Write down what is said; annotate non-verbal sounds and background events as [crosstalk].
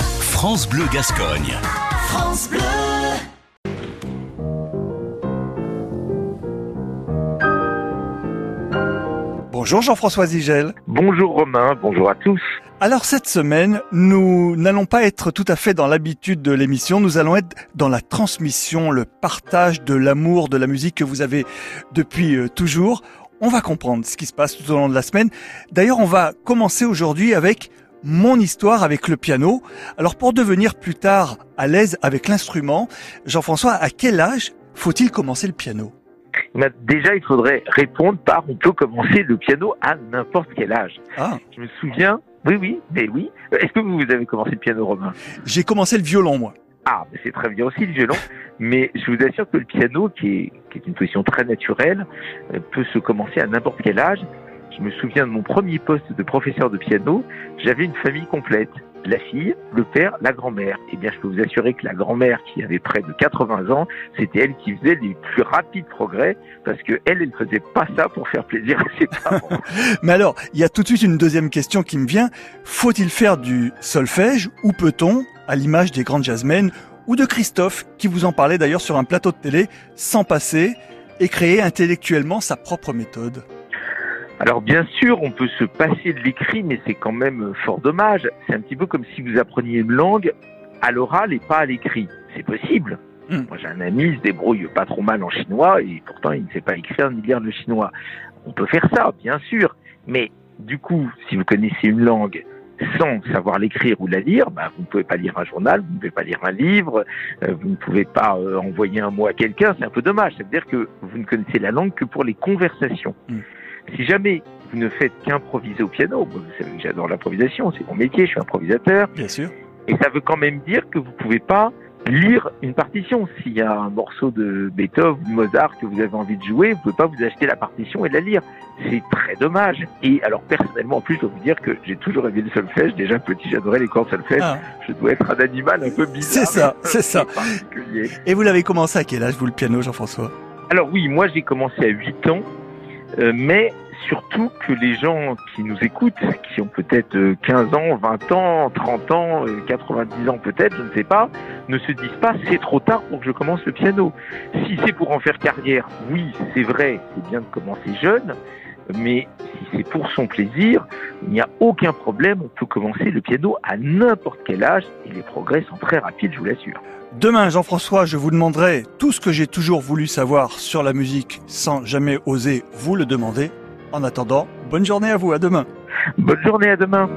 France Bleu Gascogne. France Bleu. Bonjour Jean-François Zigel. Bonjour Romain, bonjour à tous. Alors cette semaine, nous n'allons pas être tout à fait dans l'habitude de l'émission, nous allons être dans la transmission, le partage de l'amour de la musique que vous avez depuis euh, toujours. On va comprendre ce qui se passe tout au long de la semaine. D'ailleurs, on va commencer aujourd'hui avec mon histoire avec le piano. Alors pour devenir plus tard à l'aise avec l'instrument, Jean-François, à quel âge faut-il commencer le piano? Mais Déjà, il faudrait répondre par on peut commencer le piano à n'importe quel âge. Ah, Je me souviens, oui, oui, mais oui. Est-ce que vous avez commencé le piano, Romain? J'ai commencé le violon moi. Ah, c'est très bien aussi le violon, mais je vous assure que le piano, qui est, qui est une position très naturelle, euh, peut se commencer à n'importe quel âge. Je me souviens de mon premier poste de professeur de piano, j'avais une famille complète. La fille, le père, la grand-mère. Eh bien, je peux vous assurer que la grand-mère, qui avait près de 80 ans, c'était elle qui faisait les plus rapides progrès, parce que elle, elle faisait pas ça pour faire plaisir à ses parents. [laughs] Mais alors, il y a tout de suite une deuxième question qui me vient. Faut-il faire du solfège ou peut-on, à l'image des grandes jazzmen ou de Christophe, qui vous en parlait d'ailleurs sur un plateau de télé, s'en passer et créer intellectuellement sa propre méthode? Alors bien sûr, on peut se passer de l'écrit, mais c'est quand même fort dommage. C'est un petit peu comme si vous appreniez une langue à l'oral et pas à l'écrit. C'est possible. Hmm. Moi j'ai un ami, il se débrouille pas trop mal en chinois et pourtant il ne sait pas écrire ni lire le chinois. On peut faire ça, bien sûr. Mais du coup, si vous connaissez une langue sans savoir l'écrire ou la lire, bah, vous ne pouvez pas lire un journal, vous ne pouvez pas lire un livre, euh, vous ne pouvez pas euh, envoyer un mot à quelqu'un, c'est un peu dommage. Ça veut dire que vous ne connaissez la langue que pour les conversations. Mm. Si jamais vous ne faites qu'improviser au piano, vous savez que j'adore l'improvisation, c'est mon métier, je suis improvisateur, Bien sûr. et ça veut quand même dire que vous pouvez pas lire une partition. S'il y a un morceau de Beethoven ou de Mozart que vous avez envie de jouer, vous pouvez pas vous acheter la partition et la lire. C'est très dommage. Et alors personnellement, en plus, je dois vous dire que j'ai toujours aimé le solfège. Déjà petit, j'adorais les cordes solfège. Ah. Je dois être un animal un peu bizarre. C'est ça, c'est ça. Et vous l'avez commencé à quel âge, vous, le piano, Jean-François? Alors oui, moi j'ai commencé à 8 ans, mais surtout que les gens qui nous écoutent, qui ont peut-être euh, 15 ans, 20 ans, 30 ans, euh, 90 ans peut-être, je ne sais pas, ne se disent pas c'est trop tard pour que je commence le piano. Si c'est pour en faire carrière, oui, c'est vrai, c'est bien de commencer jeune, mais si c'est pour son plaisir, il n'y a aucun problème, on peut commencer le piano à n'importe quel âge et les progrès sont très rapides, je vous l'assure. Demain, Jean-François, je vous demanderai tout ce que j'ai toujours voulu savoir sur la musique sans jamais oser vous le demander. En attendant, bonne journée à vous, à demain. Bonne journée, à demain.